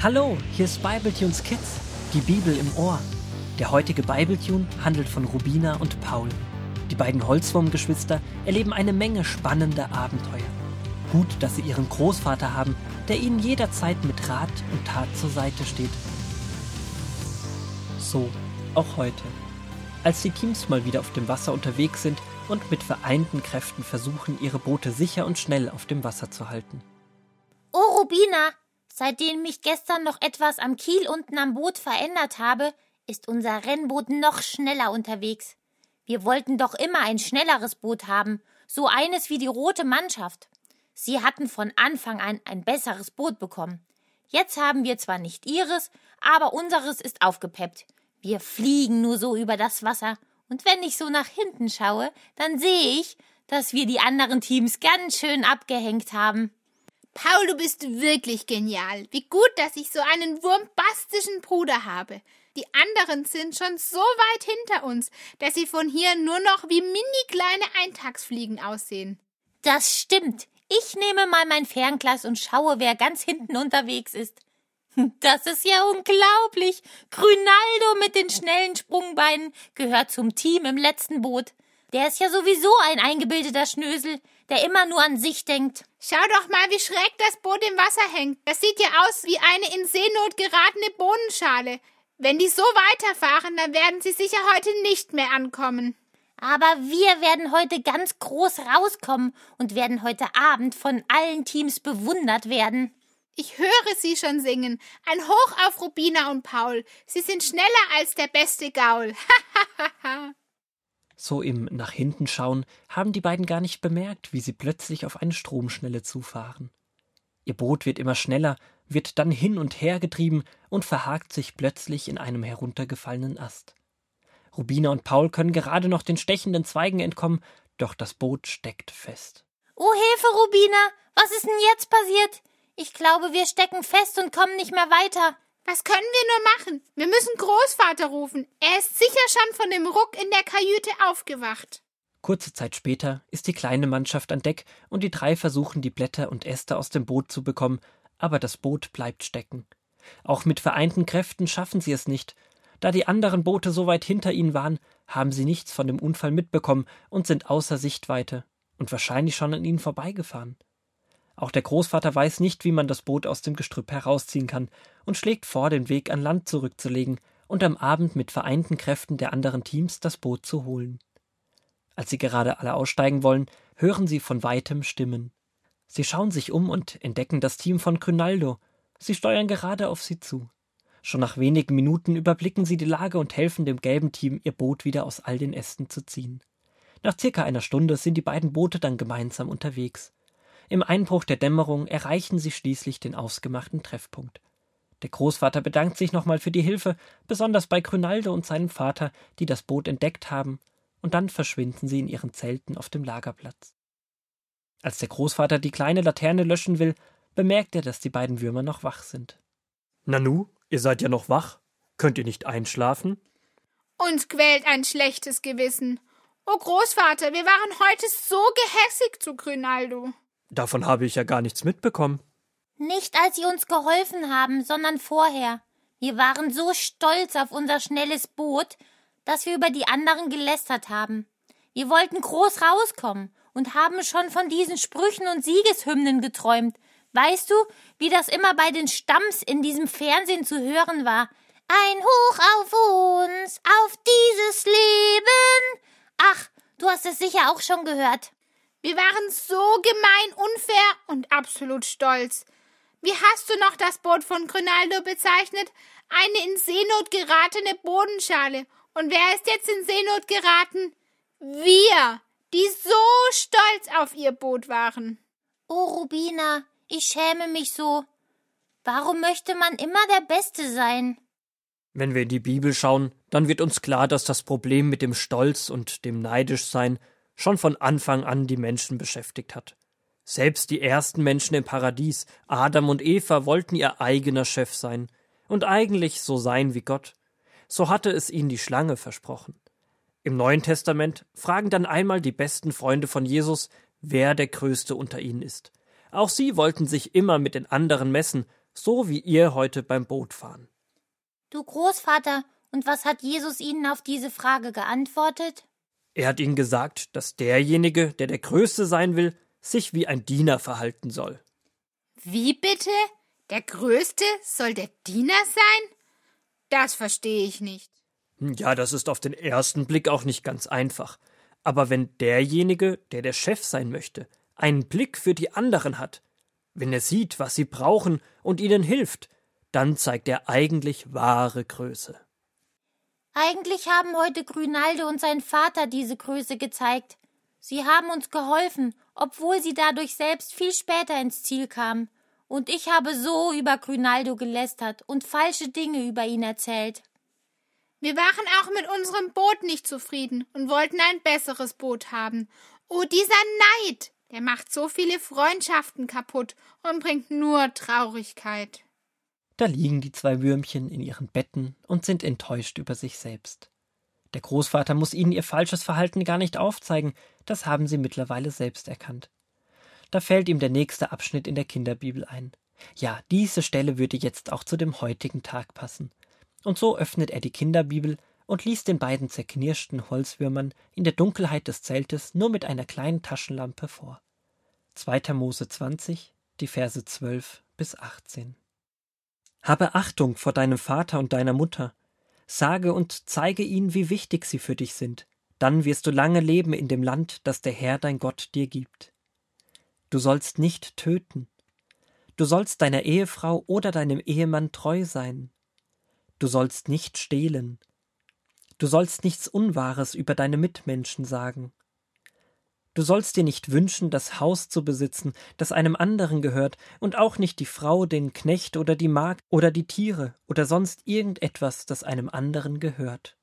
Hallo, hier ist Bibletunes Kids, die Bibel im Ohr. Der heutige Bibletune handelt von Rubina und Paul. Die beiden Holzwurmgeschwister erleben eine Menge spannender Abenteuer. Gut, dass sie ihren Großvater haben, der ihnen jederzeit mit Rat und Tat zur Seite steht. So, auch heute. Als die Teams mal wieder auf dem Wasser unterwegs sind und mit vereinten Kräften versuchen, ihre Boote sicher und schnell auf dem Wasser zu halten. Oh, Rubina, seitdem mich gestern noch etwas am Kiel unten am Boot verändert habe, ist unser Rennboot noch schneller unterwegs. Wir wollten doch immer ein schnelleres Boot haben, so eines wie die rote Mannschaft. Sie hatten von Anfang an ein besseres Boot bekommen. Jetzt haben wir zwar nicht ihres, aber unseres ist aufgepeppt. Wir fliegen nur so über das Wasser, und wenn ich so nach hinten schaue, dann sehe ich, dass wir die anderen Teams ganz schön abgehängt haben. Paul, du bist wirklich genial. Wie gut, dass ich so einen wurmbastischen Bruder habe. Die anderen sind schon so weit hinter uns, dass sie von hier nur noch wie mini kleine Eintagsfliegen aussehen. Das stimmt. Ich nehme mal mein Fernglas und schaue, wer ganz hinten unterwegs ist. Das ist ja unglaublich. Grünaldo mit den schnellen Sprungbeinen gehört zum Team im letzten Boot. Der ist ja sowieso ein eingebildeter Schnösel, der immer nur an sich denkt. Schau doch mal, wie schräg das Boot im Wasser hängt. Das sieht ja aus wie eine in Seenot geratene Bohnenschale. Wenn die so weiterfahren, dann werden sie sicher heute nicht mehr ankommen. Aber wir werden heute ganz groß rauskommen und werden heute Abend von allen Teams bewundert werden. Ich höre sie schon singen. Ein Hoch auf Rubina und Paul. Sie sind schneller als der beste Gaul. so im Nach hinten schauen haben die beiden gar nicht bemerkt, wie sie plötzlich auf eine Stromschnelle zufahren. Ihr Boot wird immer schneller, wird dann hin und her getrieben und verhakt sich plötzlich in einem heruntergefallenen Ast. Rubina und Paul können gerade noch den stechenden Zweigen entkommen, doch das Boot steckt fest. Oh Hilfe, Rubina! Was ist denn jetzt passiert? Ich glaube, wir stecken fest und kommen nicht mehr weiter. Was können wir nur machen? Wir müssen Großvater rufen. Er ist sicher schon von dem Ruck in der Kajüte aufgewacht. Kurze Zeit später ist die kleine Mannschaft an Deck und die drei versuchen, die Blätter und Äste aus dem Boot zu bekommen, aber das Boot bleibt stecken. Auch mit vereinten Kräften schaffen sie es nicht. Da die anderen Boote so weit hinter ihnen waren, haben sie nichts von dem Unfall mitbekommen und sind außer Sichtweite und wahrscheinlich schon an ihnen vorbeigefahren. Auch der Großvater weiß nicht, wie man das Boot aus dem Gestrüpp herausziehen kann und schlägt vor, den Weg an Land zurückzulegen und am Abend mit vereinten Kräften der anderen Teams das Boot zu holen. Als sie gerade alle aussteigen wollen, hören sie von weitem Stimmen. Sie schauen sich um und entdecken das Team von Grünaldo. Sie steuern gerade auf sie zu. Schon nach wenigen Minuten überblicken sie die Lage und helfen dem gelben Team, ihr Boot wieder aus all den Ästen zu ziehen. Nach circa einer Stunde sind die beiden Boote dann gemeinsam unterwegs. Im Einbruch der Dämmerung erreichen sie schließlich den ausgemachten Treffpunkt. Der Großvater bedankt sich nochmal für die Hilfe, besonders bei Grünaldo und seinem Vater, die das Boot entdeckt haben, und dann verschwinden sie in ihren Zelten auf dem Lagerplatz. Als der Großvater die kleine Laterne löschen will, bemerkt er, dass die beiden Würmer noch wach sind. Nanu, ihr seid ja noch wach. Könnt ihr nicht einschlafen? Uns quält ein schlechtes Gewissen. Oh Großvater, wir waren heute so gehässig zu Grünaldo. Davon habe ich ja gar nichts mitbekommen. Nicht als Sie uns geholfen haben, sondern vorher. Wir waren so stolz auf unser schnelles Boot, dass wir über die anderen gelästert haben. Wir wollten groß rauskommen und haben schon von diesen Sprüchen und Siegeshymnen geträumt. Weißt du, wie das immer bei den Stamms in diesem Fernsehen zu hören war? Ein Hoch auf uns, auf dieses Leben. Ach, du hast es sicher auch schon gehört. Wir waren so gemein, unfair und absolut stolz. Wie hast du noch das Boot von Grinaldo bezeichnet? Eine in Seenot geratene Bodenschale. Und wer ist jetzt in Seenot geraten? Wir, die so stolz auf ihr Boot waren. Oh, Rubina, ich schäme mich so. Warum möchte man immer der Beste sein? Wenn wir in die Bibel schauen, dann wird uns klar, dass das Problem mit dem Stolz und dem Neidischsein schon von Anfang an die Menschen beschäftigt hat. Selbst die ersten Menschen im Paradies, Adam und Eva, wollten ihr eigener Chef sein und eigentlich so sein wie Gott. So hatte es ihnen die Schlange versprochen. Im Neuen Testament fragen dann einmal die besten Freunde von Jesus, wer der Größte unter ihnen ist. Auch sie wollten sich immer mit den anderen messen, so wie ihr heute beim Boot fahren. Du Großvater, und was hat Jesus ihnen auf diese Frage geantwortet? Er hat ihnen gesagt, dass derjenige, der der Größte sein will, sich wie ein Diener verhalten soll. Wie bitte? Der Größte soll der Diener sein? Das verstehe ich nicht. Hm, ja, das ist auf den ersten Blick auch nicht ganz einfach. Aber wenn derjenige, der der Chef sein möchte, einen Blick für die anderen hat, wenn er sieht, was sie brauchen und ihnen hilft, dann zeigt er eigentlich wahre Größe. Eigentlich haben heute Grünalde und sein Vater diese Größe gezeigt. Sie haben uns geholfen, obwohl sie dadurch selbst viel später ins Ziel kamen. Und ich habe so über Grünaldo gelästert und falsche Dinge über ihn erzählt. Wir waren auch mit unserem Boot nicht zufrieden und wollten ein besseres Boot haben. Oh, dieser Neid, der macht so viele Freundschaften kaputt und bringt nur Traurigkeit. Da liegen die zwei Würmchen in ihren Betten und sind enttäuscht über sich selbst. Der Großvater muss ihnen ihr falsches Verhalten gar nicht aufzeigen, das haben sie mittlerweile selbst erkannt. Da fällt ihm der nächste Abschnitt in der Kinderbibel ein. Ja, diese Stelle würde jetzt auch zu dem heutigen Tag passen. Und so öffnet er die Kinderbibel und liest den beiden zerknirschten Holzwürmern in der Dunkelheit des Zeltes nur mit einer kleinen Taschenlampe vor. 2. Mose 20, die Verse 12 bis 18. Habe Achtung vor deinem Vater und deiner Mutter. Sage und zeige ihnen, wie wichtig sie für dich sind. Dann wirst du lange leben in dem Land, das der Herr dein Gott dir gibt. Du sollst nicht töten. Du sollst deiner Ehefrau oder deinem Ehemann treu sein. Du sollst nicht stehlen. Du sollst nichts Unwahres über deine Mitmenschen sagen. Du sollst dir nicht wünschen, das Haus zu besitzen, das einem anderen gehört, und auch nicht die Frau, den Knecht oder die Magd oder die Tiere oder sonst irgendetwas, das einem anderen gehört.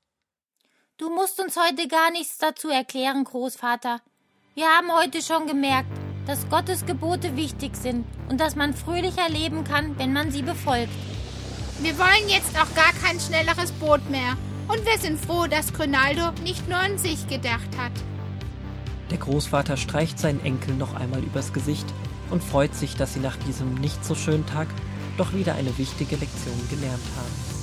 Du musst uns heute gar nichts dazu erklären, Großvater. Wir haben heute schon gemerkt, dass Gottes Gebote wichtig sind und dass man fröhlicher leben kann, wenn man sie befolgt. Wir wollen jetzt auch gar kein schnelleres Boot mehr. Und wir sind froh, dass Grinaldo nicht nur an sich gedacht hat. Der Großvater streicht seinen Enkel noch einmal übers Gesicht und freut sich, dass sie nach diesem nicht so schönen Tag doch wieder eine wichtige Lektion gelernt haben.